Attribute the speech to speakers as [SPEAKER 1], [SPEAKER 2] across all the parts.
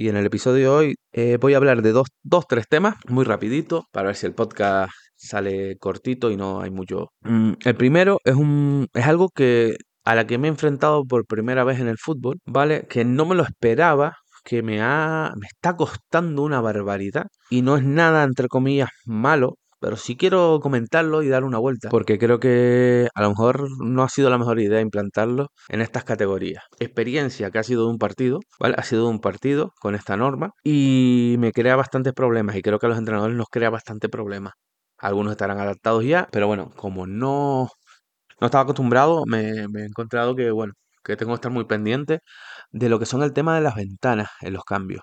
[SPEAKER 1] y en el episodio de hoy eh, voy a hablar de dos, dos, tres temas muy rapidito para ver si el podcast sale cortito y no hay mucho. Mm, el primero es, un, es algo que a la que me he enfrentado por primera vez en el fútbol, ¿vale? Que no me lo esperaba, que me ha me está costando una barbaridad y no es nada entre comillas malo, pero sí quiero comentarlo y dar una vuelta, porque creo que a lo mejor no ha sido la mejor idea implantarlo en estas categorías. Experiencia que ha sido de un partido, ¿vale? Ha sido de un partido con esta norma y me crea bastantes problemas y creo que a los entrenadores nos crea bastante problemas. Algunos estarán adaptados ya, pero bueno, como no, no estaba acostumbrado, me, me he encontrado que, bueno, que tengo que estar muy pendiente de lo que son el tema de las ventanas en los cambios.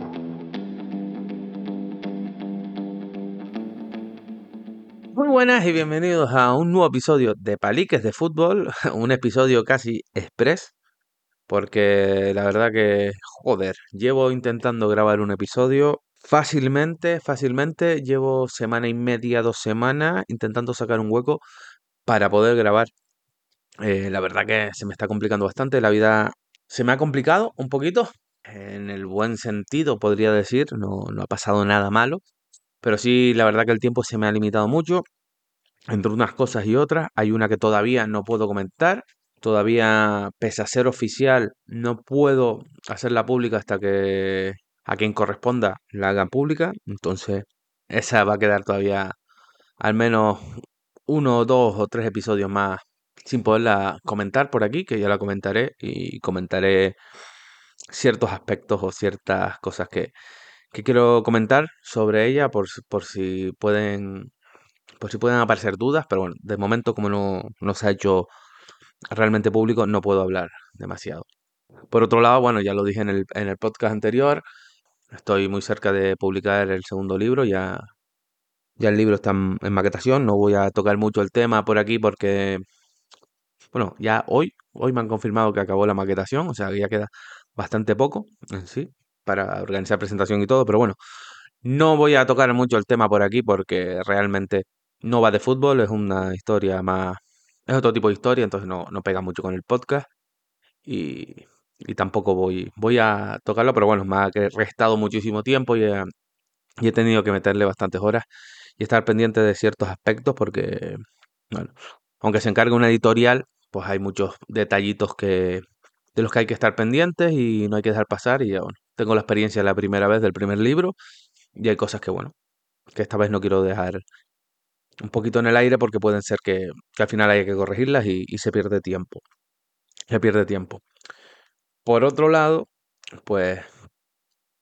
[SPEAKER 1] Buenas y bienvenidos a un nuevo episodio de Paliques de Fútbol, un episodio casi express, porque la verdad que, joder, llevo intentando grabar un episodio fácilmente, fácilmente, llevo semana y media, dos semanas intentando sacar un hueco para poder grabar. Eh, la verdad que se me está complicando bastante, la vida se me ha complicado un poquito, en el buen sentido podría decir, no, no ha pasado nada malo, pero sí, la verdad que el tiempo se me ha limitado mucho. Entre unas cosas y otras, hay una que todavía no puedo comentar. Todavía, pese a ser oficial, no puedo hacerla pública hasta que a quien corresponda la hagan pública. Entonces, esa va a quedar todavía al menos uno, dos o tres episodios más sin poderla comentar por aquí, que ya la comentaré y comentaré ciertos aspectos o ciertas cosas que, que quiero comentar sobre ella por, por si pueden por si pueden aparecer dudas, pero bueno, de momento como no, no se ha hecho realmente público, no puedo hablar demasiado. Por otro lado, bueno, ya lo dije en el, en el podcast anterior, estoy muy cerca de publicar el segundo libro, ya, ya el libro está en, maquetación, no voy a tocar mucho el tema por aquí porque, bueno, ya hoy, hoy me han confirmado que acabó la maquetación, o sea que ya queda bastante poco en sí para organizar presentación y todo, pero bueno, no voy a tocar mucho el tema por aquí porque realmente no va de fútbol, es una historia más, es otro tipo de historia, entonces no, no pega mucho con el podcast y, y tampoco voy, voy a tocarlo, pero bueno, me ha restado muchísimo tiempo y he, he tenido que meterle bastantes horas y estar pendiente de ciertos aspectos porque, bueno, aunque se encargue una editorial, pues hay muchos detallitos que de los que hay que estar pendientes y no hay que dejar pasar y bueno, tengo la experiencia la primera vez del primer libro y hay cosas que bueno, que esta vez no quiero dejar un poquito en el aire porque pueden ser que, al final haya que corregirlas y, se pierde tiempo. Se pierde tiempo. Por otro lado, pues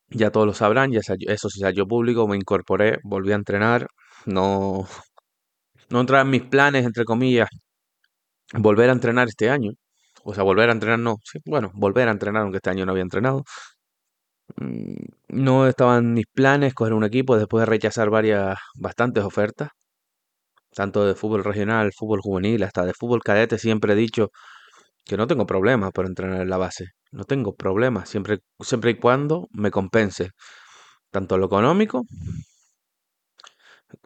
[SPEAKER 1] ya todos lo sabrán, ya eso se salió público, me incorporé, volví a entrenar, no, no entraba en mis planes, entre comillas, volver a entrenar este año. O sea, volver a entrenar no, sí, bueno, volver a entrenar, aunque este año no había entrenado. Mm, no estaban mis planes coger un equipo después de rechazar varias, bastantes ofertas tanto de fútbol regional, fútbol juvenil, hasta de fútbol cadete, siempre he dicho que no tengo problemas por entrenar en la base. No tengo problemas, siempre, siempre y cuando me compense tanto lo económico,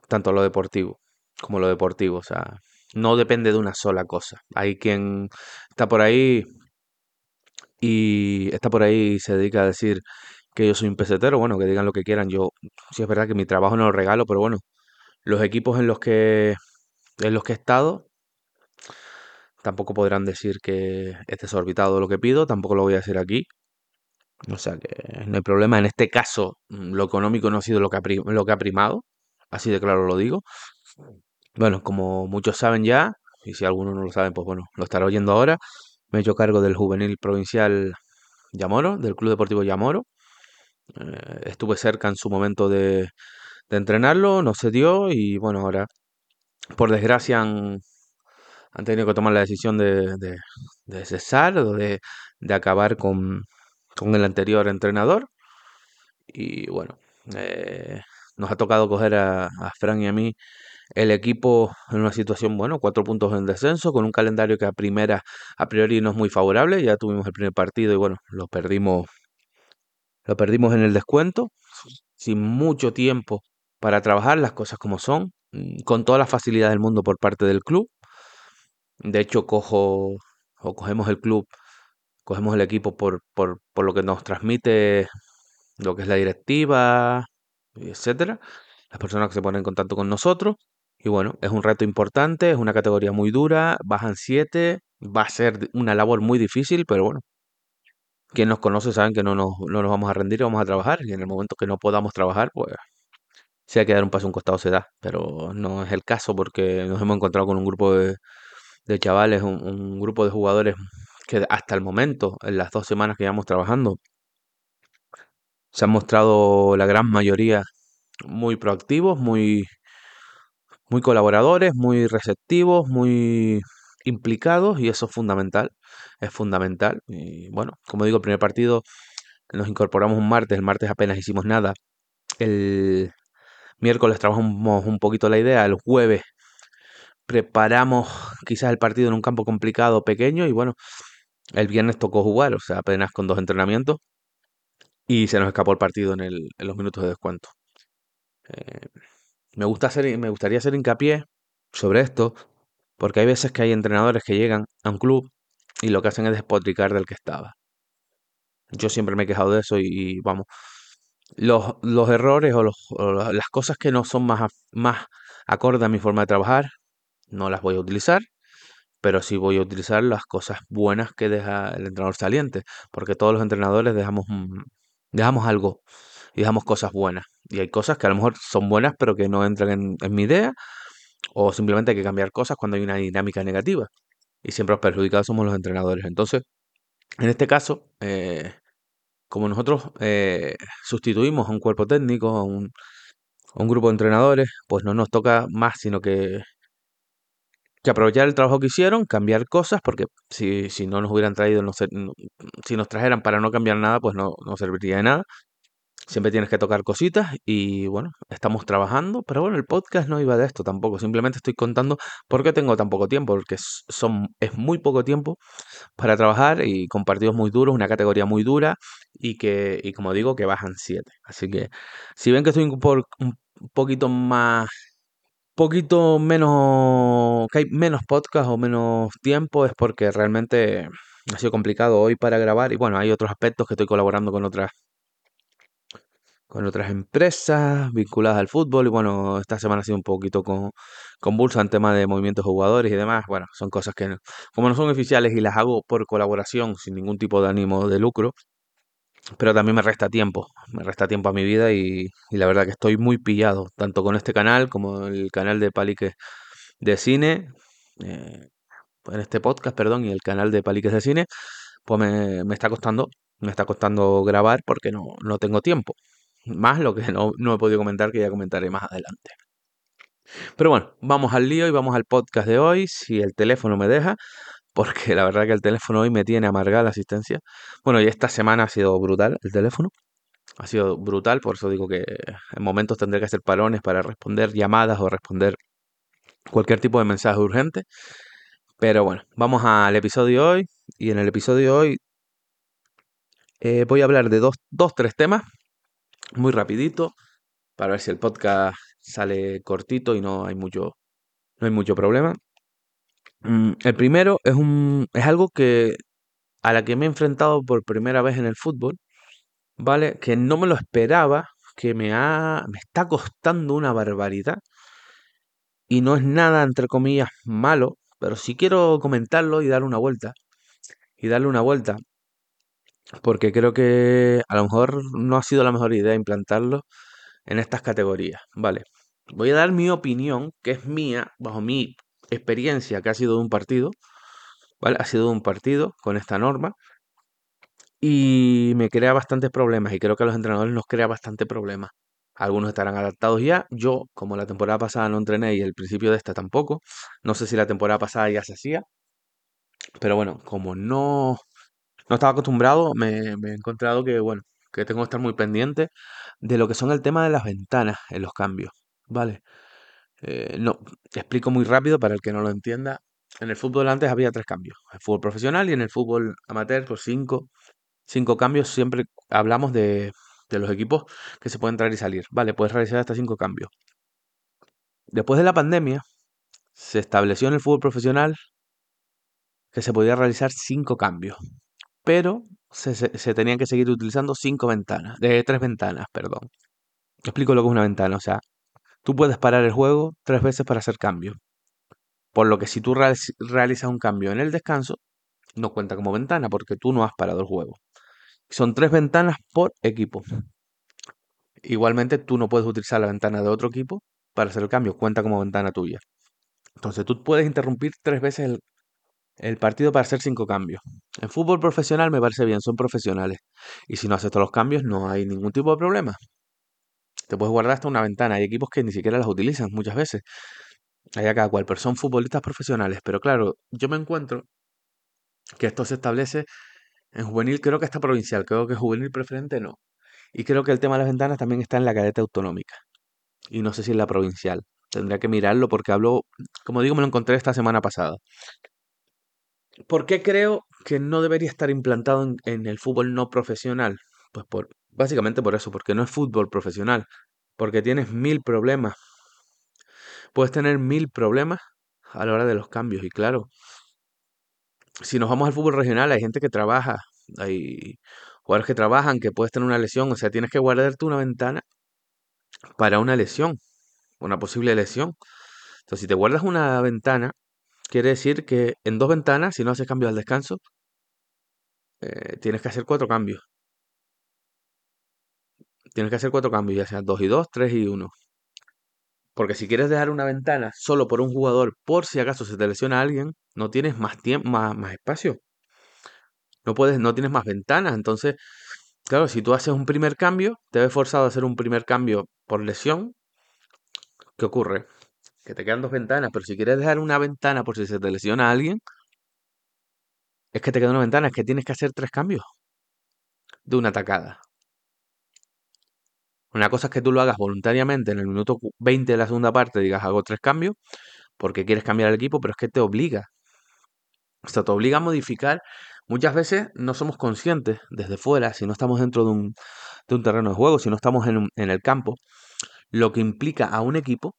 [SPEAKER 1] tanto lo deportivo, como lo deportivo. O sea, no depende de una sola cosa. Hay quien está por ahí y está por ahí y se dedica a decir que yo soy un pesetero. Bueno, que digan lo que quieran. Yo, sí es verdad que mi trabajo no lo regalo, pero bueno, los equipos en los que en los que he estado tampoco podrán decir que es desorbitado lo que pido, tampoco lo voy a decir aquí. O sea que no hay problema. En este caso, mm, lo económico no ha sido lo que ha, lo que ha primado, así de claro lo digo. Bueno, como muchos saben ya, y si algunos no lo saben, pues bueno, lo estará oyendo ahora, me he hecho cargo del juvenil provincial Yamoro, del Club Deportivo Yamoro. Eh, estuve cerca en su momento de, de entrenarlo, no se dio y bueno, ahora por desgracia han, han tenido que tomar la decisión de, de, cesar o de, de acabar con, con, el anterior entrenador. Y bueno, eh, nos ha tocado coger a, a Fran y a mí el equipo en una situación, bueno, cuatro puntos en descenso, con un calendario que a primera, a priori no es muy favorable. Ya tuvimos el primer partido y bueno, lo perdimos, lo perdimos en el descuento, sin mucho tiempo para trabajar las cosas como son, mm, con toda la facilidad del mundo por parte del club. De hecho, cojo o cogemos el club, cogemos el equipo por, por, por lo que nos transmite lo que es la directiva, etcétera, las personas que se ponen en contacto con nosotros. Y bueno, es un reto importante, es una categoría muy dura, bajan siete, va a ser una labor muy difícil, pero bueno, quien nos conoce saben que no nos, no nos vamos a rendir vamos a trabajar. Y en el momento que no podamos trabajar, pues si hay que dar un paso a un costado se da. Pero no es el caso porque nos hemos encontrado con un grupo de, de chavales, un, un grupo de jugadores que hasta el momento, en las dos semanas que llevamos trabajando, se han mostrado la gran mayoría muy proactivos, muy, muy colaboradores, muy receptivos, muy implicados y eso es fundamental, es fundamental. Y bueno, como digo, el primer partido nos incorporamos un martes, el martes apenas hicimos nada. El miércoles trabajamos un poquito la idea, el jueves preparamos quizás el partido en un campo complicado, pequeño y bueno, el viernes tocó jugar, o sea, apenas con dos entrenamientos y se nos escapó el partido en, los minutos de descuento. Eh, me, gusta hacer, me gustaría hacer hincapié sobre esto, porque hay veces que hay entrenadores que llegan a un club y lo que hacen es despotricar del que estaba. Yo siempre me he quejado de eso y vamos, los, los errores o, los, las cosas que no son más, más acorde a mi forma de trabajar, no las voy a utilizar, pero sí voy a utilizar las cosas buenas que deja el entrenador saliente, porque todos los entrenadores dejamos, dejamos algo y dejamos cosas buenas. Y hay cosas que a lo mejor son buenas, pero que no entran en, en mi idea, o simplemente hay que cambiar cosas cuando hay una dinámica negativa. Y siempre los perjudicados somos los entrenadores. Entonces, en este caso, eh, como nosotros eh, sustituimos a un cuerpo técnico, a un, grupo de entrenadores, pues no nos toca más, sino que, que aprovechar el trabajo que hicieron, cambiar cosas, porque si, si no nos hubieran traído, no, se- no- si nos trajeran para no cambiar nada, pues no, no serviría de nada. Siempre tienes que tocar cositas y bueno, estamos trabajando, pero bueno, el podcast no iba de esto tampoco, simplemente estoy contando por qué tengo tan poco tiempo, porque son, es muy poco tiempo para trabajar y con partidos muy duros, una categoría muy dura y que, y como digo, que bajan siete. Así que si ven que estoy por- un poquito más, poquito menos, que hay menos podcast o menos tiempo, es porque realmente ha sido complicado hoy para grabar y bueno, hay otros aspectos que estoy colaborando con otras con otras empresas vinculadas al fútbol y bueno, esta semana ha sido un poquito con, convulsa en tema de movimientos de jugadores y demás. Bueno, son cosas que como no son oficiales y las hago por colaboración sin ningún tipo de ánimo de lucro, pero también me resta tiempo, me resta tiempo a mi vida y, la verdad que estoy muy pillado, tanto con este canal como el canal de Paliques de Cine, eh, en este podcast, perdón, y el canal de Paliques de Cine, pues me, me está costando, me está costando grabar porque no, no tengo tiempo. Más lo que no, no he podido comentar, que ya comentaré más adelante. Pero bueno, vamos al lío y vamos al podcast de hoy, si el teléfono me deja, porque la verdad que el teléfono hoy me tiene amargada la asistencia. Bueno, y esta semana ha sido brutal el teléfono, ha sido brutal, por eso digo que en momentos tendré que hacer parones para responder llamadas o responder cualquier tipo de mensaje urgente. Pero bueno, vamos al episodio hoy, y en el episodio de hoy eh, voy a hablar de dos, dos, tres temas, muy rapidito, para ver si el podcast sale cortito y no hay mucho, no hay mucho problema. Mm, El primero es un, es algo que a la que me he enfrentado por primera vez en el fútbol, ¿vale? Que no me lo esperaba, que me ha, me está costando una barbaridad y no es nada, entre comillas, malo, pero sí quiero comentarlo y darle una vuelta, y darle una vuelta, porque creo que a lo mejor no ha sido la mejor idea implantarlo en estas categorías, ¿vale? Voy a dar mi opinión, que es mía, bajo mi experiencia que ha sido de un partido, ¿vale? Ha sido de un partido con esta norma y me crea bastantes problemas y creo que a los entrenadores nos crea bastante problemas. Algunos estarán adaptados ya. Yo, como la temporada pasada no entrené y el principio de esta tampoco, no sé si la temporada pasada ya se hacía, pero bueno, como no, no estaba acostumbrado, me, he encontrado que, bueno, que tengo que estar muy pendiente de lo que son el tema de las ventanas en los cambios, ¿vale? Eh, no, te explico muy rápido para el que no lo entienda. En el fútbol antes había tres cambios, el fútbol profesional y en el fútbol amateur, pues cinco, cinco cambios. Siempre hablamos de, de los equipos que se pueden entrar y salir. Vale, puedes realizar hasta cinco cambios. Después de la pandemia, se estableció en el fútbol profesional que se podía realizar cinco cambios, pero se, se- tenían que seguir utilizando cinco ventanas, de tres ventanas, perdón. Explico lo que es una ventana, o sea, tú puedes parar el juego tres veces para hacer cambios, por lo que si tú realiz- realizas un cambio en el descanso, no cuenta como ventana porque tú no has parado el juego. Son tres ventanas por equipo. Igualmente, tú no puedes utilizar la ventana de otro equipo para hacer el cambio, cuenta como ventana tuya. Entonces, tú puedes interrumpir tres veces el, el partido para hacer cinco cambios. En fútbol profesional me parece bien, son profesionales. Y si no haces todos los cambios, no hay ningún tipo de problema. Te puedes guardar hasta una ventana. Hay equipos que ni siquiera las utilizan muchas veces. Hay a cada cual, pero son futbolistas profesionales. Pero claro, yo me encuentro que esto se establece en juvenil, creo que está provincial, creo que juvenil preferente no. Y creo que el tema de las ventanas también está en la cadeta autonómica. Y no sé si en la provincial. Tendría que mirarlo porque hablo, como digo, me lo encontré esta semana pasada. ¿Por qué creo que no debería estar implantado en, en el fútbol no profesional? Pues por, básicamente por eso, porque no es fútbol profesional. Porque tienes mil problemas. Puedes tener mil problemas a la hora de los cambios. Y claro, si nos vamos al fútbol regional, hay gente que trabaja, hay jugadores que trabajan, que puedes tener una lesión, o sea, tienes que guardarte una ventana para una lesión, una posible lesión. Entonces, si te guardas una ventana, quiere decir que en dos ventanas, si no haces cambios al descanso, eh, tienes que hacer cuatro cambios. Tienes que hacer cuatro cambios, ya sean dos y dos, tres y uno. Porque si quieres dejar una ventana solo por un jugador, por si acaso se te lesiona alguien, no tienes más tiempo, más, más espacio. No puedes, no tienes más ventanas. Entonces, claro, si tú haces un primer cambio, te ves forzado a hacer un primer cambio por lesión. ¿Qué ocurre? Que te quedan dos ventanas, pero si quieres dejar una ventana por si se te lesiona alguien, es que te queda una ventana, es que tienes que hacer tres cambios de una atacada. Una cosa es que tú lo hagas voluntariamente en el minuto cu- 20 de la segunda parte, digas hago tres cambios, porque quieres cambiar el equipo, pero es que te obliga. O sea, te obliga a modificar. Muchas veces no somos conscientes desde fuera, si no estamos dentro de un, de un terreno de juego, si no estamos en, un- en el campo, lo que implica a un equipo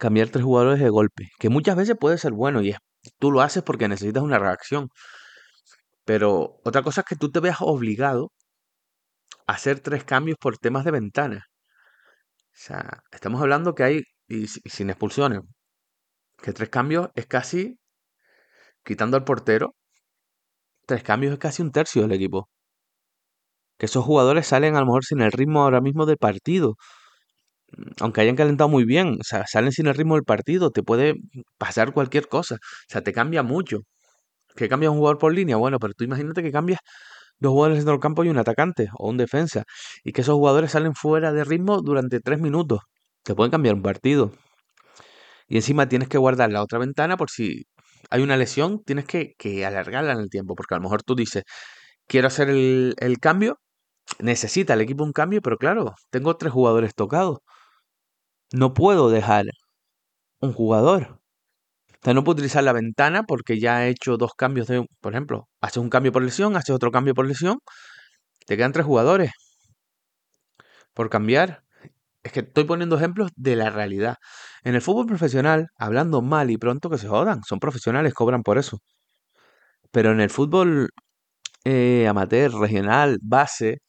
[SPEAKER 1] cambiar tres jugadores de golpe, que muchas veces puede ser bueno y es, tú lo haces porque necesitas una reacción. Pero otra cosa es que tú te veas obligado a hacer tres cambios por temas de ventana. O sea, estamos hablando que hay, y, si- y sin expulsiones, que tres cambios es casi, quitando al portero, tres cambios es casi un tercio del equipo. Que esos jugadores salen a lo mejor sin el ritmo ahora mismo del partido. Aunque hayan calentado muy bien, o sea, salen sin el ritmo del partido, te puede pasar cualquier cosa. O sea, te cambia mucho. ¿Que cambia un jugador por línea? Bueno, pero tú imagínate que cambias dos jugadores en el campo y un atacante o un defensa. Y que esos jugadores salen fuera de ritmo durante tres minutos. Te pueden cambiar un partido. Y encima tienes que guardar la otra ventana por si hay una lesión, tienes que, que alargarla en el tiempo. Porque a lo mejor tú dices, quiero hacer el, el cambio, necesita el equipo un cambio, pero claro, tengo tres jugadores tocados. No puedo dejar un jugador. O sea, no puedo utilizar la ventana porque ya he hecho dos cambios de, por ejemplo, haces un cambio por lesión, haces otro cambio por lesión, te quedan tres jugadores por cambiar. Es que estoy poniendo ejemplos de la realidad. En el fútbol profesional, hablando mal y pronto que se jodan, son profesionales, cobran por eso. Pero en el fútbol eh, amateur, regional, base,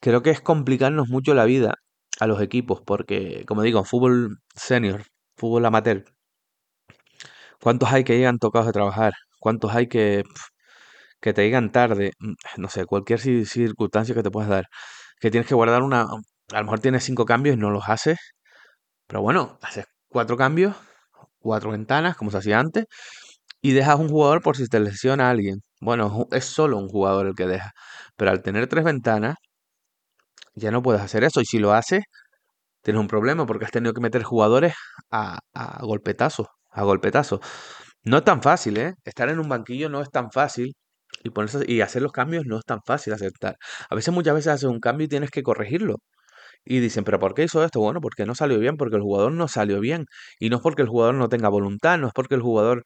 [SPEAKER 1] creo que es complicarnos mucho la vida a los equipos, porque, como digo, fútbol senior, fútbol amateur, ¿cuántos hay que llegan tocados de trabajar? ¿Cuántos hay que, que te llegan tarde? Mm, No sé, cualquier ci- circunstancia que te puedas dar. Que tienes que guardar una... A lo mejor tienes cinco cambios y no los haces, pero bueno, haces cuatro cambios, cuatro ventanas, como se hacía antes, y dejas un jugador por si te lesiona a alguien. Bueno, es solo un jugador el que deja. Pero al tener tres ventanas, ya no puedes hacer eso. Y si lo haces, tienes un problema porque has tenido que meter jugadores a, a golpetazo, a golpetazo. No es tan fácil, ¿eh? Estar en un banquillo no es tan fácil. Y, ponerse, y hacer los cambios no es tan fácil aceptar. A veces, muchas veces haces un cambio y tienes que corregirlo. Y dicen, pero ¿por qué hizo esto? Bueno, porque no salió bien, porque el jugador no salió bien. Y no es porque el jugador no tenga voluntad, no es porque el jugador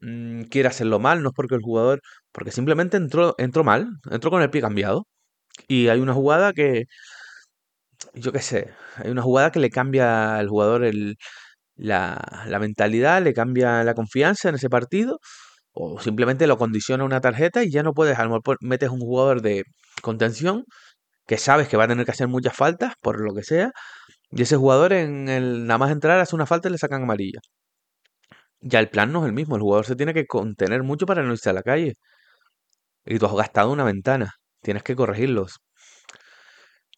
[SPEAKER 1] mm, quiera hacerlo mal, no es porque el jugador, porque simplemente entró, entró mal, entró con el pie cambiado. Y hay una jugada que, yo qué sé, hay una jugada que le cambia al jugador el, la, la mentalidad, le cambia la confianza en ese partido, o simplemente lo condiciona una tarjeta y ya no puedes, a lo mejor metes un jugador de contención que sabes que va a tener que hacer muchas faltas, por lo que sea, y ese jugador en el nada más entrar hace una falta y le sacan amarilla. Ya el plan no es el mismo, el jugador se tiene que contener mucho para no irse a la calle. Y tú has gastado una ventana, tienes que corregirlos.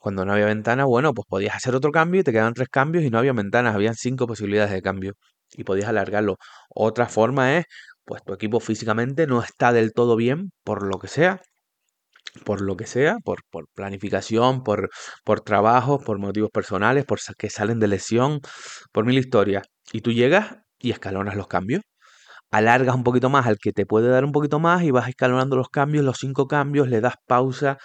[SPEAKER 1] Cuando no había ventana, bueno, pues podías hacer otro cambio y te quedaban tres cambios y no había ventanas, habían cinco posibilidades de cambio y podías alargarlo. Otra forma es, pues tu equipo físicamente no está del todo bien, por lo que sea, por lo que sea, por, planificación, por, por trabajo, por motivos personales, por que salen de lesión, por mil historias. Y tú llegas y escalonas los cambios. Alargas un poquito más al que te puede dar un poquito más y vas escalonando los cambios, los cinco cambios, le das pausa,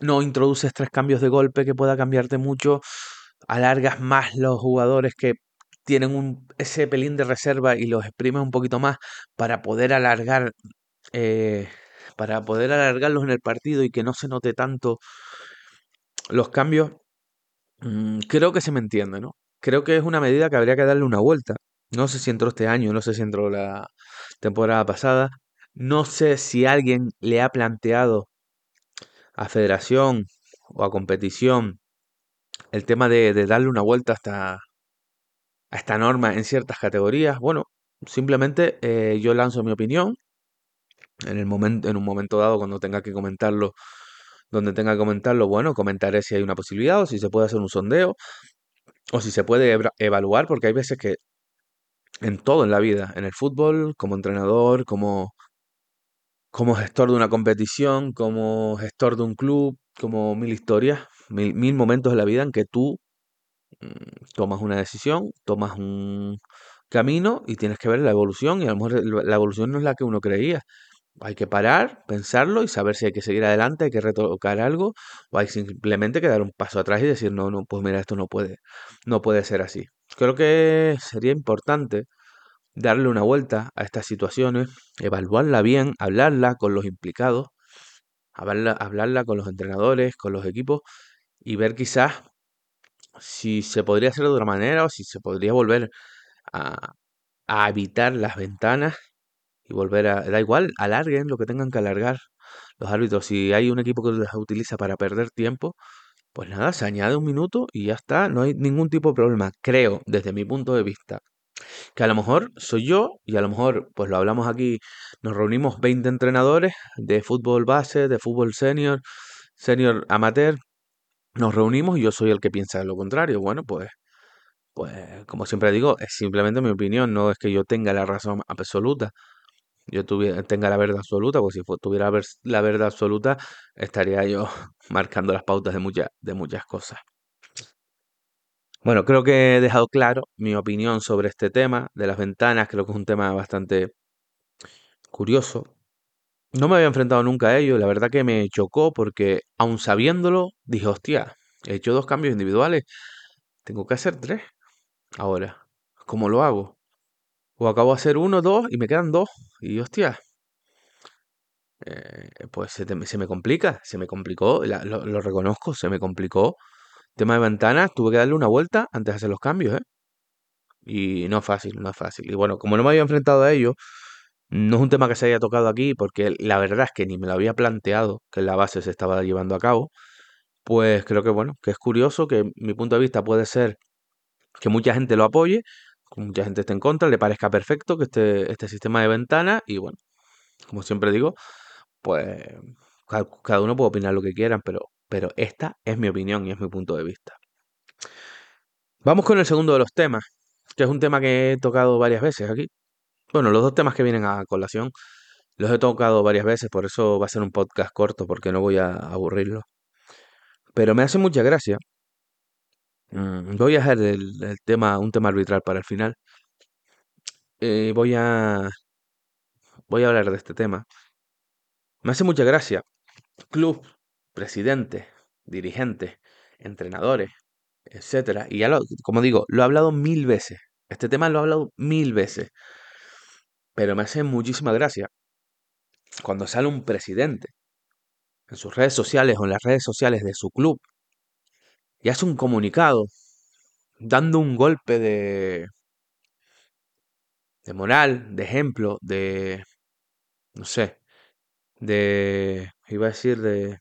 [SPEAKER 1] no introduces tres cambios de golpe que pueda cambiarte mucho, alargas más los jugadores que tienen un, ese pelín de reserva y los exprimes un poquito más para poder alargar eh, para poder alargarlos en el partido y que no se note tanto los cambios, mm, creo que se me entiende, ¿no? Creo que es una medida que habría que darle una vuelta. No sé si entró este año, no sé si entró la temporada pasada. No sé si alguien le ha planteado a federación o a competición el tema de, darle una vuelta hasta a esta norma en ciertas categorías. Bueno, simplemente eh, yo lanzo mi opinión en un momento dado cuando tenga que comentarlo, donde tenga que comentarlo, bueno, comentaré si hay una posibilidad o si se puede hacer un sondeo o si se puede evaluar, porque hay veces que en todo en la vida, en el fútbol, como entrenador, como, como gestor de una competición, como gestor de un club, como mil historias, mil, mil momentos de la vida en que tú mm, tomas una decisión, tomas un camino y tienes que ver la evolución y a lo mejor la evolución no es la que uno creía. Hay que parar, pensarlo y saber si hay que seguir adelante, hay que retocar algo o hay simplemente que dar un paso atrás y decir, no, no, pues mira, esto no puede, no puede ser así. Creo que sería importante darle una vuelta a estas situaciones, evaluarla bien, hablarla con los implicados, hablarla, hablarla con los entrenadores, con los equipos y ver quizás si se podría hacer de otra manera o si se podría volver a, a evitar las ventanas y volver a... Da igual, alarguen lo que tengan que alargar los árbitros. Si hay un equipo que los utiliza para perder tiempo, pues nada, se añade un minuto y ya está, no hay ningún tipo de problema. Creo, desde mi punto de vista, que a lo mejor soy yo y a lo mejor, pues lo hablamos aquí, nos reunimos 20 entrenadores de fútbol base, de fútbol senior, senior amateur, nos reunimos y yo soy el que piensa lo contrario. Bueno, pues pues como siempre digo, es simplemente mi opinión, no es que yo tenga la razón absoluta yo tuviera, tenga la verdad absoluta, porque si tuviera la verdad absoluta, estaría yo marcando las pautas de, muchas de muchas cosas. Bueno, creo que he dejado claro mi opinión sobre este tema de las ventanas, creo que es un tema bastante curioso. No me había enfrentado nunca a ello, la verdad que me chocó porque aun sabiéndolo, dije, hostia, he hecho dos cambios individuales, tengo que hacer tres ahora. ¿Cómo lo hago? O acabo de hacer uno, dos y me quedan dos. Y hostia, eh, pues se, se, me complica, se me complicó, lo, reconozco, se me complicó. Tema de ventanas, tuve que darle una vuelta antes de hacer los cambios, ¿eh? Y no es fácil, no es fácil. Y bueno, como no me había enfrentado a ello, no es un tema que se haya tocado aquí, porque la verdad es que ni me lo había planteado que la base se estaba llevando a cabo. Pues creo que bueno, que es curioso, que mi punto de vista puede ser que mucha gente lo apoye, mucha gente esté en contra, le parezca perfecto que este, este sistema de ventana y bueno, como siempre digo, pues cada, uno puede opinar lo que quieran, pero, pero esta es mi opinión y es mi punto de vista. Vamos con el segundo de los temas, que es un tema que he tocado varias veces aquí. Bueno, los dos temas que vienen a colación los he tocado varias veces, por eso va a ser un podcast corto, porque no voy a aburrirlo. Pero me hace mucha gracia Mm, voy a dejar el, tema, un tema arbitral para el final. Eh, voy a voy a hablar de este tema. Me hace mucha gracia. Club, presidente, dirigentes, entrenadores, etcétera. Y ya lo, como digo, lo he hablado mil veces. Este tema lo he hablado mil veces. Pero me hace muchísima gracia cuando sale un presidente en sus redes sociales o en las redes sociales de su club y hace un comunicado dando un golpe de, de moral, de ejemplo, de, no sé, de, iba a decir, de,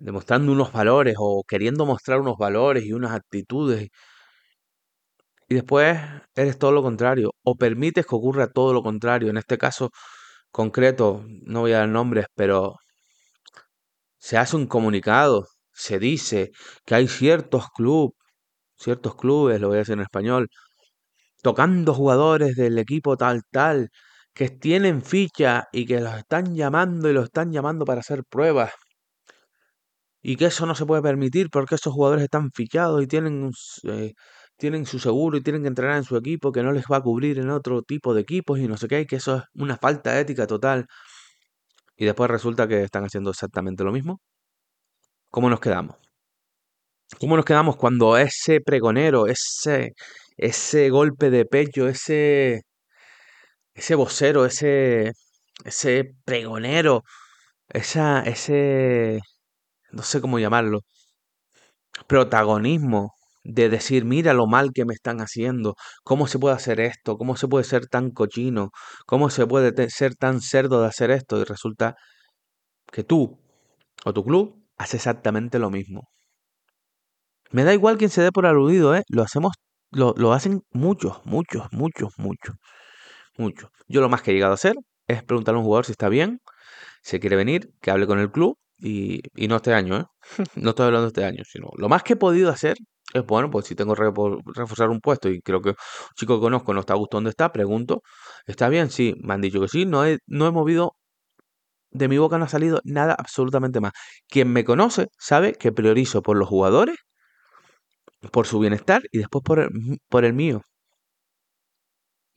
[SPEAKER 1] demostrando unos valores o queriendo mostrar unos valores y unas actitudes. Y después eres todo lo contrario o permites que ocurra todo lo contrario. En este caso concreto, no voy a dar nombres, pero se hace un comunicado, se dice que hay ciertos clubes, ciertos clubes, lo voy a decir en español, tocando jugadores del equipo tal, tal, que tienen ficha y que los están llamando y los están llamando para hacer pruebas. Y que eso no se puede permitir porque esos jugadores están fichados y tienen, eh, tienen su seguro y tienen que entrenar en su equipo que no les va a cubrir en otro tipo de equipos y no sé qué, y que eso es una falta ética total. Y después resulta que están haciendo exactamente lo mismo. ¿Cómo nos quedamos? ¿Cómo nos quedamos cuando ese pregonero, ese, ese golpe de pecho, ese, ese vocero, ese, ese pregonero, esa, ese, no sé cómo llamarlo, protagonismo de decir, mira lo mal que me están haciendo, cómo se puede hacer esto, cómo se puede ser tan cochino, cómo se puede ser tan cerdo de hacer esto, y resulta que tú o tu club hace exactamente lo mismo. Me da igual quien se dé por aludido, ¿eh? Lo hacemos, lo, lo hacen muchos, muchos, muchos, muchos, muchos. Yo lo más que he llegado a hacer es preguntarle a un jugador si está bien, si quiere venir, que hable con el club y, y no este año, ¿eh? no estoy hablando este año, sino lo más que he podido hacer es, bueno, pues si tengo que reforzar un puesto y creo que un chico que conozco no está a gusto donde está, pregunto, ¿está bien? Sí, me han dicho que sí, no he, no he movido de mi boca no ha salido nada absolutamente más. Quien me conoce sabe que priorizo por los jugadores, por su bienestar y después por el, mío.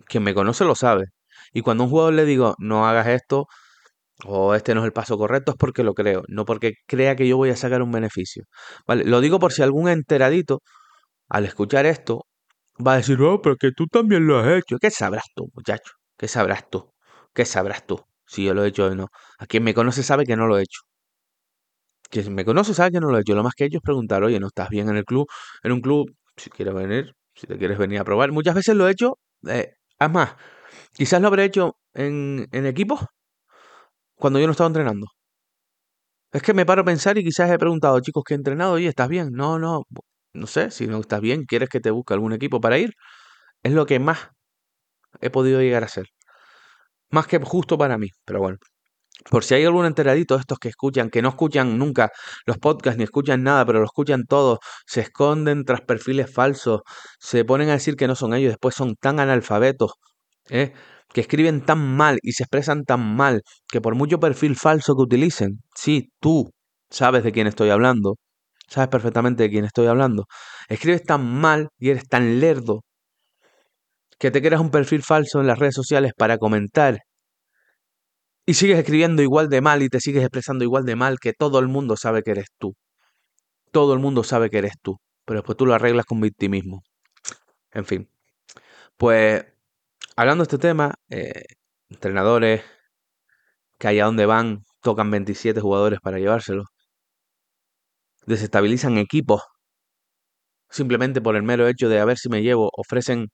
[SPEAKER 1] Quien me conoce lo sabe. Y cuando a un jugador le digo, no hagas esto, o este no es el paso correcto, es porque lo creo, no porque crea que yo voy a sacar un beneficio. ¿Vale? Lo digo por si algún enteradito, al escuchar esto, va a decir, oh, pero que tú también lo has hecho. ¿Qué sabrás tú, muchacho? ¿Qué sabrás tú? ¿Qué sabrás tú? Si yo lo he hecho o no. A quien me conoce sabe que no lo he hecho. Quien me conoce sabe que no lo he hecho. Lo más que ellos preguntar, oye, ¿no estás bien en el club? En un club, si quieres venir, si te quieres venir a probar. Muchas veces lo he hecho, eh, más, quizás lo habré hecho en, en equipos cuando yo no estaba entrenando. Es que me paro a pensar y quizás he preguntado, chicos, ¿qué he entrenado? Oye, ¿estás bien? No, no, no sé, si no estás bien, ¿quieres que te busque algún equipo para ir? Es lo que más he podido llegar a hacer. Más que justo para mí, pero bueno. Por si hay algún enteradito de estos que escuchan, que no escuchan nunca los podcasts ni escuchan nada, pero lo escuchan todo, se esconden tras perfiles falsos, se ponen a decir que no son ellos, después son tan analfabetos, ¿eh? que escriben tan mal y se expresan tan mal, que por mucho perfil falso que utilicen, sí, tú sabes de quién estoy hablando, sabes perfectamente de quién estoy hablando, escribes tan mal y eres tan lerdo que te creas un perfil falso en las redes sociales para comentar y sigues escribiendo igual de mal y te sigues expresando igual de mal que todo el mundo sabe que eres tú. Todo el mundo sabe que eres tú, pero después tú lo arreglas con victimismo. En fin. Pues, hablando de este tema, eh, entrenadores que allá donde van tocan 27 jugadores para llevárselo. Desestabilizan equipos simplemente por el mero hecho de a ver si me llevo. Ofrecen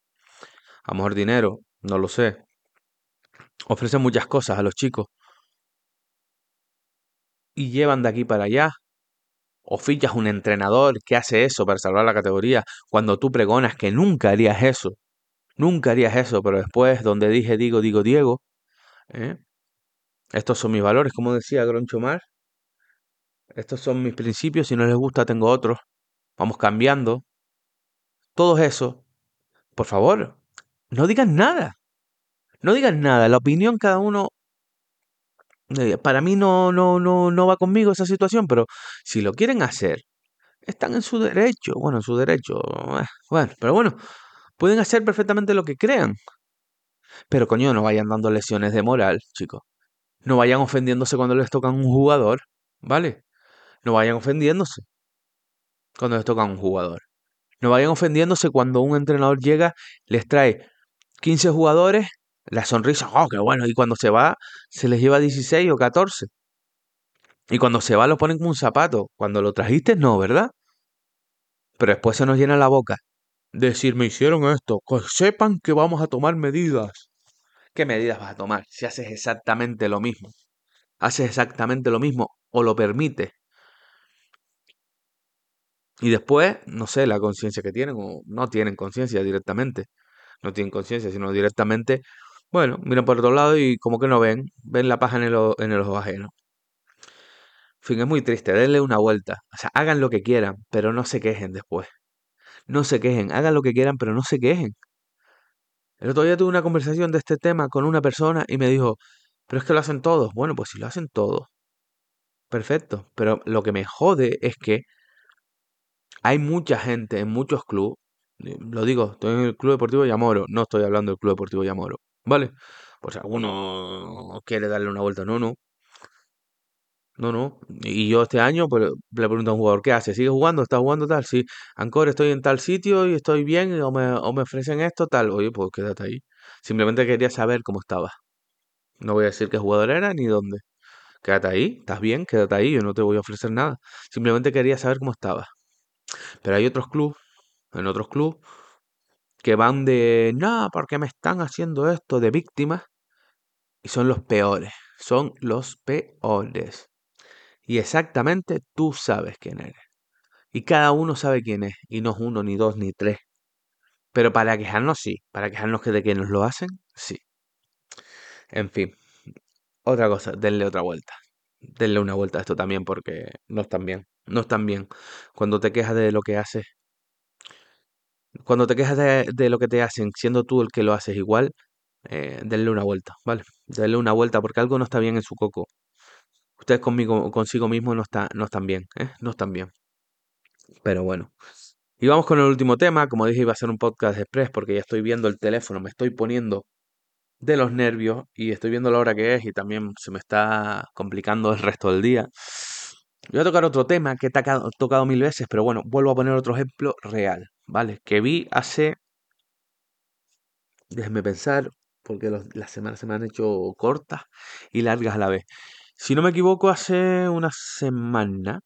[SPEAKER 1] a lo mejor dinero, no lo sé. Ofrecen muchas cosas a los chicos. Y llevan de aquí para allá. O fichas un entrenador que hace eso para salvar la categoría cuando tú pregonas que nunca harías eso. Nunca harías eso, pero después, donde dije digo, digo Diego. ¿eh? Estos son mis valores, como decía Groncho Mar. Estos son mis principios, si no les gusta tengo otros. Vamos cambiando. Todo eso, por favor, no digan nada. No digan nada. La opinión cada uno eh, para mí no, no, no, no va conmigo esa situación, pero si lo quieren hacer, están en su derecho. Bueno, en su derecho. Eh, bueno, pero bueno, pueden hacer perfectamente lo que crean. Pero coño, no vayan dando lesiones de moral, chicos. no vayan ofendiéndose cuando les tocan un jugador, ¿vale? No vayan ofendiéndose cuando les tocan un jugador. No vayan ofendiéndose cuando un entrenador llega, les trae 15 jugadores, la sonrisa, oh, qué bueno, y cuando se va, se les lleva 16 o 14. Y cuando se va lo ponen como un zapato. Cuando lo trajiste, no, ¿verdad? Pero después se nos llena la boca. Decir, me hicieron esto. Que sepan que vamos a tomar medidas. ¿Qué medidas vas a tomar si haces exactamente lo mismo? Haces exactamente lo mismo o lo permites. Y después, no sé, la conciencia que tienen o no tienen conciencia directamente. No tienen conciencia, sino directamente, bueno, miran por otro lado y como que no ven, ven la paja en el, en el ojo ajeno. En fin, es muy triste, denle una vuelta. O sea, hagan lo que quieran, pero no se quejen después. No se quejen, hagan lo que quieran, pero no se quejen. El otro día tuve una conversación de este tema con una persona y me dijo, pero es que lo hacen todos. Bueno, pues si lo hacen todos, perfecto. Pero lo que me jode es que hay mucha gente en muchos clubes, lo digo, estoy en el Club Deportivo Yamoro, no estoy hablando del Club Deportivo Yamoro, ¿vale? Pues alguno quiere darle una vuelta, no, no. No, no. Y yo este año pues, le pregunto a un jugador, ¿qué hace? ¿Sigue jugando? ¿Está jugando tal? Sí. Ancor, estoy en tal sitio y estoy bien, o me, o me ofrecen esto, tal. Oye, pues quédate ahí. Simplemente quería saber cómo estaba. No voy a decir qué jugador era ni dónde. Quédate ahí, estás bien, quédate ahí, yo no te voy a ofrecer nada. Simplemente quería saber cómo estaba. Pero hay otros clubes, en otros clubes, que van de, no, porque me están haciendo esto de víctimas. Y son los peores, son los peores. Y exactamente tú sabes quién eres. Y cada uno sabe quién es. Y no es uno, ni dos, ni tres. Pero para quejarnos sí. Para quejarnos que de que nos lo hacen, sí. En fin. Otra cosa, denle otra vuelta. Denle una vuelta a esto también porque no están bien. No están bien. Cuando te quejas de lo que haces. Cuando te quejas de, lo que te hacen, siendo tú el que lo haces igual, eh, denle una vuelta, ¿vale? Denle una vuelta porque algo no está bien en su coco. Ustedes conmigo, consigo mismo no, está, no están bien, ¿eh? No están bien. Pero bueno. Y vamos con el último tema. Como dije, iba a ser un podcast express porque ya estoy viendo el teléfono, me estoy poniendo de los nervios y estoy viendo la hora que es y también se me está complicando el resto del día. Voy a tocar otro tema que he tocado mil veces, pero bueno, vuelvo a poner otro ejemplo real, ¿vale? Que vi hace... Déjenme pensar, porque las semanas se me han hecho cortas y largas a la vez. Si no me equivoco, hace una semana.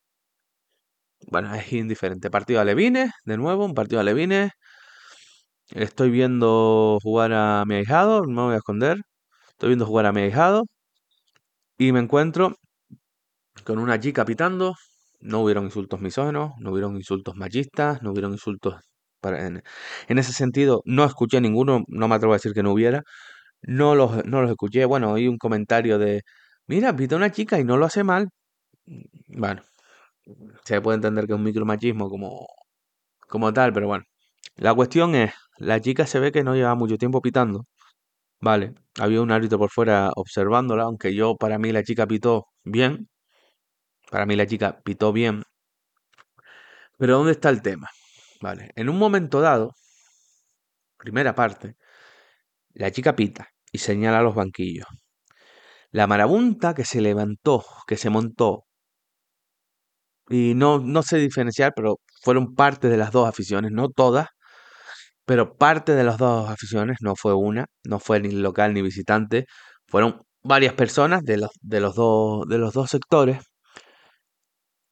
[SPEAKER 1] Bueno, es indiferente. Partido a Levines, de nuevo, un partido a Levines. Estoy viendo jugar a mi ahijado, no me voy a esconder. Estoy viendo jugar a mi ahijado. Y me encuentro con una chica pitando. No hubieron insultos misógenos, no hubieron insultos machistas, no hubieron insultos. En, ese sentido, no escuché ninguno, no me atrevo a decir que no hubiera. No los, no los escuché. Bueno, oí un comentario de Mira, pita una chica y no lo hace mal. Bueno, se puede entender que es un micromachismo como, como tal, pero bueno. La cuestión es, la chica se ve que no lleva mucho tiempo pitando. Vale, había un árbitro por fuera observándola, aunque yo, para mí la chica pitó bien. Para mí la chica pitó bien. Pero ¿dónde está el tema? Vale, en un momento dado, primera parte, la chica pita y señala los banquillos. La marabunta que se levantó, que se montó, y no, no sé diferenciar, pero fueron parte de las dos aficiones, no todas, pero parte de las dos aficiones, no fue una, no fue ni local ni visitante, fueron varias personas de los, de los, de los dos sectores.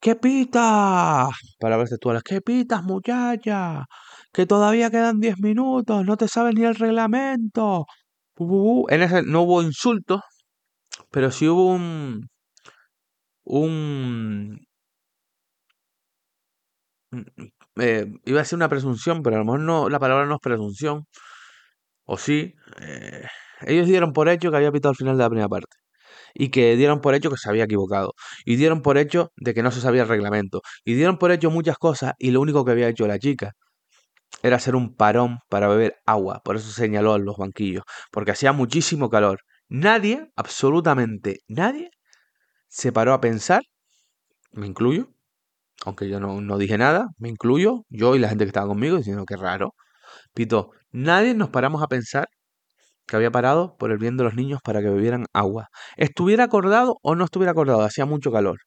[SPEAKER 1] ¿Qué pitas? Palabras textuales. ¿Qué pitas, muchacha? Que todavía quedan 10 minutos, no te sabes ni el reglamento. en ese no hubo insultos, pero si hubo un. un. Eh, iba a ser una presunción, pero a lo mejor no, la palabra no es presunción. O sí. Eh, ellos dieron por hecho que había pitado al final de la primera parte. Y que dieron por hecho que se había equivocado. Y dieron por hecho de que no se sabía el reglamento. Y dieron por hecho muchas cosas. Y lo único que había hecho la chica era hacer un parón para beber agua. Por eso señaló a los banquillos. Porque hacía muchísimo calor. Nadie, absolutamente nadie, se paró a pensar, me incluyo, aunque yo no, dije nada, me incluyo, yo y la gente que estaba conmigo, diciendo que raro. Pito, nadie nos paramos a pensar que había parado por el bien de los niños para que bebieran agua. Estuviera acordado o no estuviera acordado, hacía mucho calor.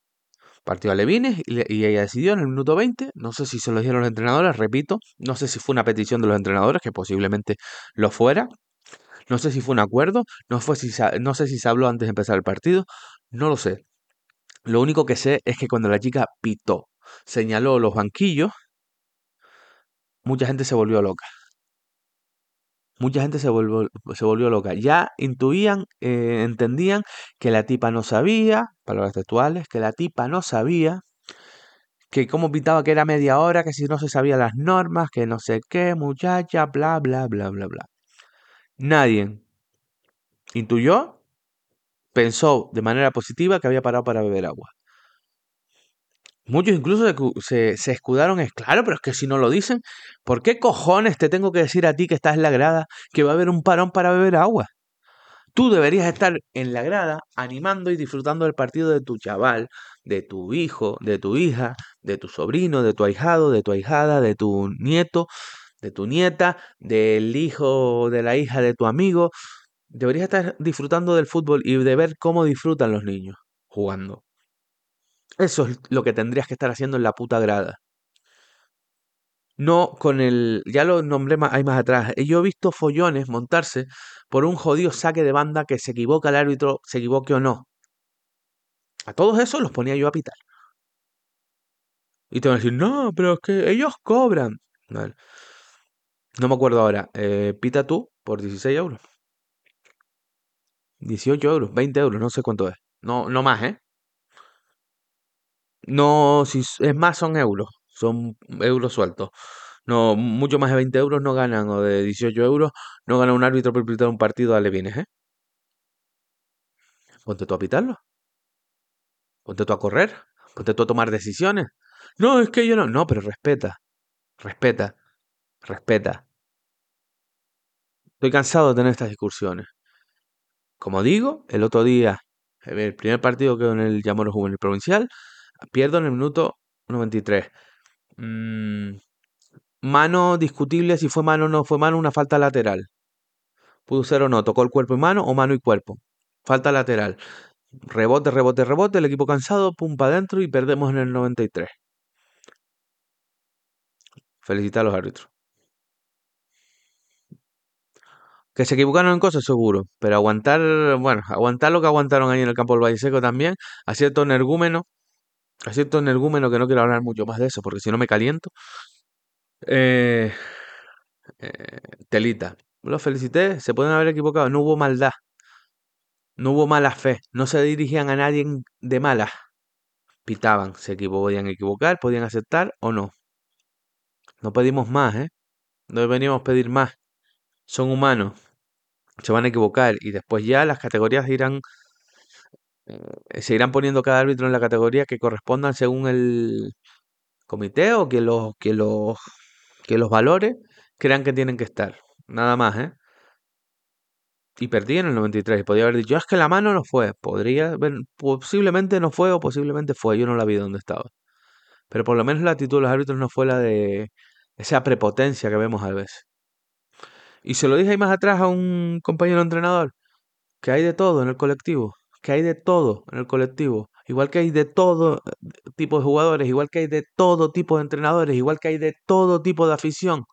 [SPEAKER 1] Partió a Levines y, ella decidió en el minuto 20, no sé si se lo dijeron los entrenadores, repito, no sé si fue una petición de los entrenadores, que posiblemente lo fuera, no sé si fue un acuerdo, no, fue si, no sé si se habló antes de empezar el partido, no lo sé. Lo único que sé es que cuando la chica pitó, señaló los banquillos, mucha gente se volvió loca. Mucha gente se volvió, se volvió loca. Ya intuían, eh, entendían que la tipa no sabía, palabras textuales, que la tipa no sabía, que cómo pitaba que era media hora, que si no se sabía las normas, que no sé qué, muchacha, bla, bla, bla, bla, bla. Nadie intuyó, pensó de manera positiva que había parado para beber agua. Muchos incluso se, se, escudaron, es claro, pero es que si no lo dicen, ¿por qué cojones te tengo que decir a ti que estás en la grada que va a haber un parón para beber agua? Tú deberías estar en la grada animando y disfrutando del partido de tu chaval, de tu hijo, de tu hija, de tu sobrino, de tu ahijado, de tu ahijada, de tu nieto, de tu nieta, del hijo, de la hija de tu amigo. Deberías estar disfrutando del fútbol y de ver cómo disfrutan los niños jugando. Eso es lo que tendrías que estar haciendo en la puta grada. No con el. Ya lo nombré más, ahí más atrás. Yo he visto follones montarse por un jodido saque de banda que se equivoca el árbitro, se equivoque o no. A todos esos los ponía yo a pitar. Y te van a decir, no, pero es que ellos cobran. No me acuerdo ahora. Eh, pita tú por 16 euros. 18 euros, 20 euros, no sé cuánto es. No, no más, ¿eh? No, si es más son euros, son euros sueltos. No, mucho más de 20 euros no ganan, o de 18 euros no gana un árbitro por pitar un partido a Levines, ¿eh? Ponte tú a pitarlo. Ponte tú a correr. Ponte tú a tomar decisiones. No, es que yo no. No, pero respeta. Respeta. Respeta. Estoy cansado de tener estas discusiones. Como digo, el otro día, el primer partido que en el Llamoro Juvenil Provincial, Pierdo en el minuto 93. Mm, mano discutible si fue mano o no fue mano, una falta lateral. Pudo ser o no, tocó el cuerpo y mano o mano y cuerpo. Falta lateral. Rebote, rebote, rebote, el equipo cansado, pum para adentro y perdemos en el 93. Felicita a los árbitros. Que se equivocaron en cosas, seguro. Pero aguantar, bueno, aguantar lo que aguantaron ahí en el campo del Valle Seco también. A cierto energúmeno a cierto energúmeno que no quiero hablar mucho más de eso, porque si no me caliento. Eh, eh, telita. Los felicité, se pueden haber equivocado, no hubo maldad. No hubo mala fe, no se dirigían a nadie de mala. Pitaban, se podían equivocar, podían aceptar o no. No pedimos más, ¿eh? No a pedir más. Son humanos, se van a equivocar y después ya las categorías irán se irán poniendo cada árbitro en la categoría que correspondan según el comité o que los, que los, que los valores crean que tienen que estar. Nada más, ¿eh? Y perdí en el 93. Podría haber dicho, es que la mano no fue. Podría, posiblemente no fue o posiblemente fue. Yo no la vi donde estaba. Pero por lo menos la actitud de los árbitros no fue la de esa prepotencia que vemos a veces. Y se lo dije ahí más atrás a un compañero entrenador, que hay de todo en el colectivo que hay de todo en el colectivo, igual que hay de todo eh, tipo de jugadores, igual que hay de todo tipo de entrenadores, igual que hay de todo tipo de afición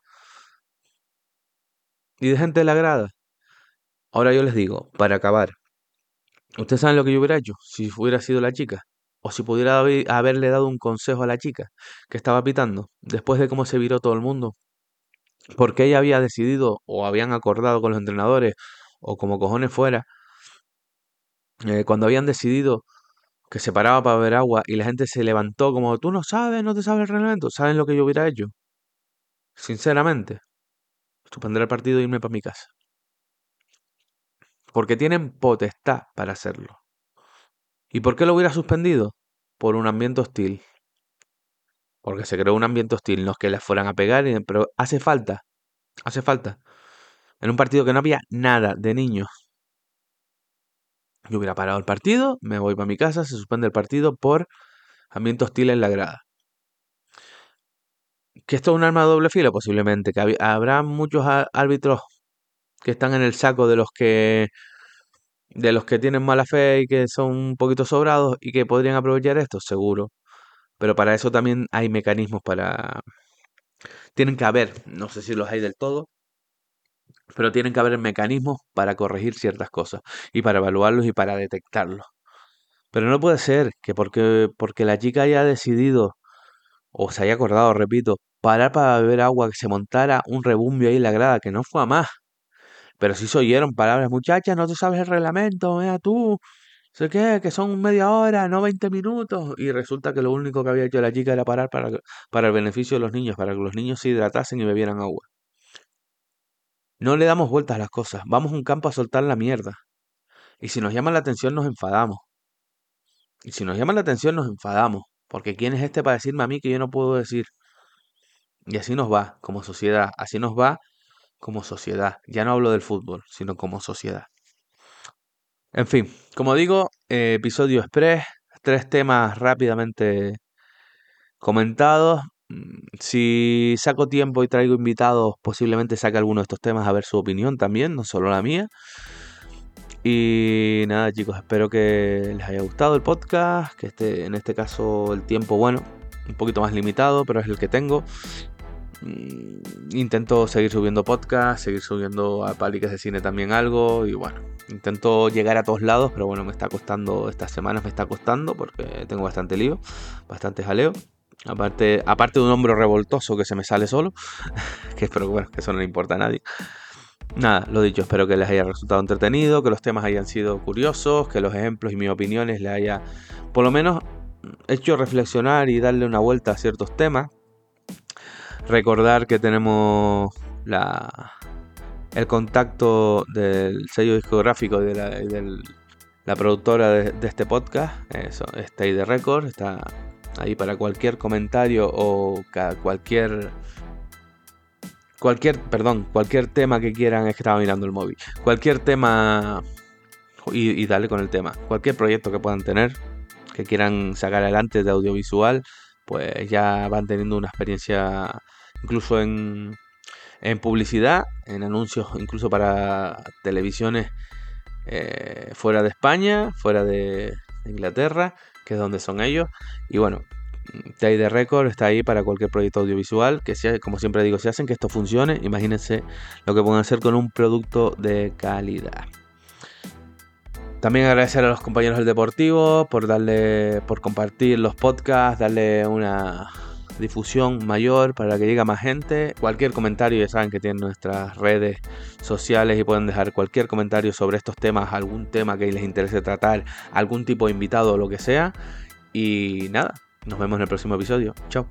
[SPEAKER 1] y de gente de la grada. Ahora yo les digo, para acabar, ¿ustedes saben lo que yo hubiera hecho si hubiera sido la chica? O si pudiera haberle dado un consejo a la chica que estaba pitando, después de cómo se viró todo el mundo. Porque ella había decidido o habían acordado con los entrenadores o como cojones fuera eh, cuando habían decidido que se paraba para beber agua y la gente se levantó como, tú no sabes, no te sabes el reglamento, ¿saben lo que yo hubiera hecho? Sinceramente, suspender el partido e irme para mi casa. Porque tienen potestad para hacerlo. ¿Y por qué lo hubiera suspendido? Por un ambiente hostil. Porque se creó un ambiente hostil, no es que las fueran a pegar, pero hace falta, hace falta. En un partido que no había nada de niños, yo hubiera parado el partido, me voy para mi casa, se suspende el partido por ambiente hostil en la grada. ¿Que esto es un arma de doble filo? Posiblemente. ¿Que habrá muchos árbitros que están en el saco de los que de los que tienen mala fe y que son un poquito sobrados y que podrían aprovechar esto, seguro. Pero para eso también hay mecanismos para... Tienen que haber, no sé si los hay del todo, pero tienen que haber mecanismos para corregir ciertas cosas y para evaluarlos y para detectarlos. Pero no puede ser que porque, porque la chica haya decidido, o se haya acordado, repito, parar para beber agua, que se montara un rebumbio ahí en la grada, que no fue a más. Pero sí se oyeron palabras, muchachas, no tú sabes el reglamento, vea tú, sé qué, que son media hora, no 20 minutos. Y resulta que lo único que había hecho la chica era parar para, para el beneficio de los niños, para que los niños se hidratasen y bebieran agua. No le damos vueltas a las cosas, vamos a un campo a soltar la mierda. Y si nos llama la atención nos enfadamos. Y si nos llama la atención nos enfadamos. Porque ¿quién es este para decirme a mí que yo no puedo decir? Y así nos va como sociedad, así nos va como sociedad. Ya no hablo del fútbol, sino como sociedad. En fin, como digo, eh, episodio express, tres temas rápidamente comentados. Mm, si saco tiempo y traigo invitados, posiblemente saque alguno de estos temas a ver su opinión también, no solo la mía. Y nada chicos, espero que les haya gustado el podcast, que esté en este caso el tiempo, bueno, un poquito más limitado, pero es el que tengo. Mm, intento seguir subiendo podcast, seguir subiendo a Paliques de Cine también algo y bueno, intento llegar a todos lados, pero bueno, me está costando, estas semanas me está costando porque tengo bastante lío, bastante jaleo. Aparte, aparte de un hombro revoltoso que se me sale solo, que espero bueno, que eso no le importa a nadie. Nada, lo dicho, espero que les haya resultado entretenido, que los temas hayan sido curiosos, que los ejemplos y mis opiniones les haya por lo menos hecho reflexionar y darle una vuelta a ciertos temas. Recordar que tenemos la, el contacto del sello discográfico y de la, productora de, este podcast, eso, Stay the Record, está ahí para cualquier comentario o cualquier cualquier, perdón, cualquier tema que quieran, es que estaba mirando el móvil, cualquier tema y, y dale con el tema, cualquier proyecto que puedan tener, que quieran sacar adelante de audiovisual, pues ya van teniendo una experiencia incluso en, en publicidad, en anuncios incluso para televisiones eh, fuera de España, fuera de Inglaterra, que es donde son ellos. Y bueno, Tay de Record está ahí para cualquier proyecto audiovisual, que sea, como siempre digo, si hacen que esto funcione, imagínense lo que pueden hacer con un producto de calidad. También agradecer a los compañeros del Deportivo por darle, por compartir los podcasts, darle una difusión mayor para que llegue más gente. Cualquier comentario, ya saben que tienen nuestras redes sociales y pueden dejar cualquier comentario sobre estos temas, algún tema que les interese tratar, algún tipo de invitado o lo que sea. Y nada, nos vemos en el próximo episodio. Chao.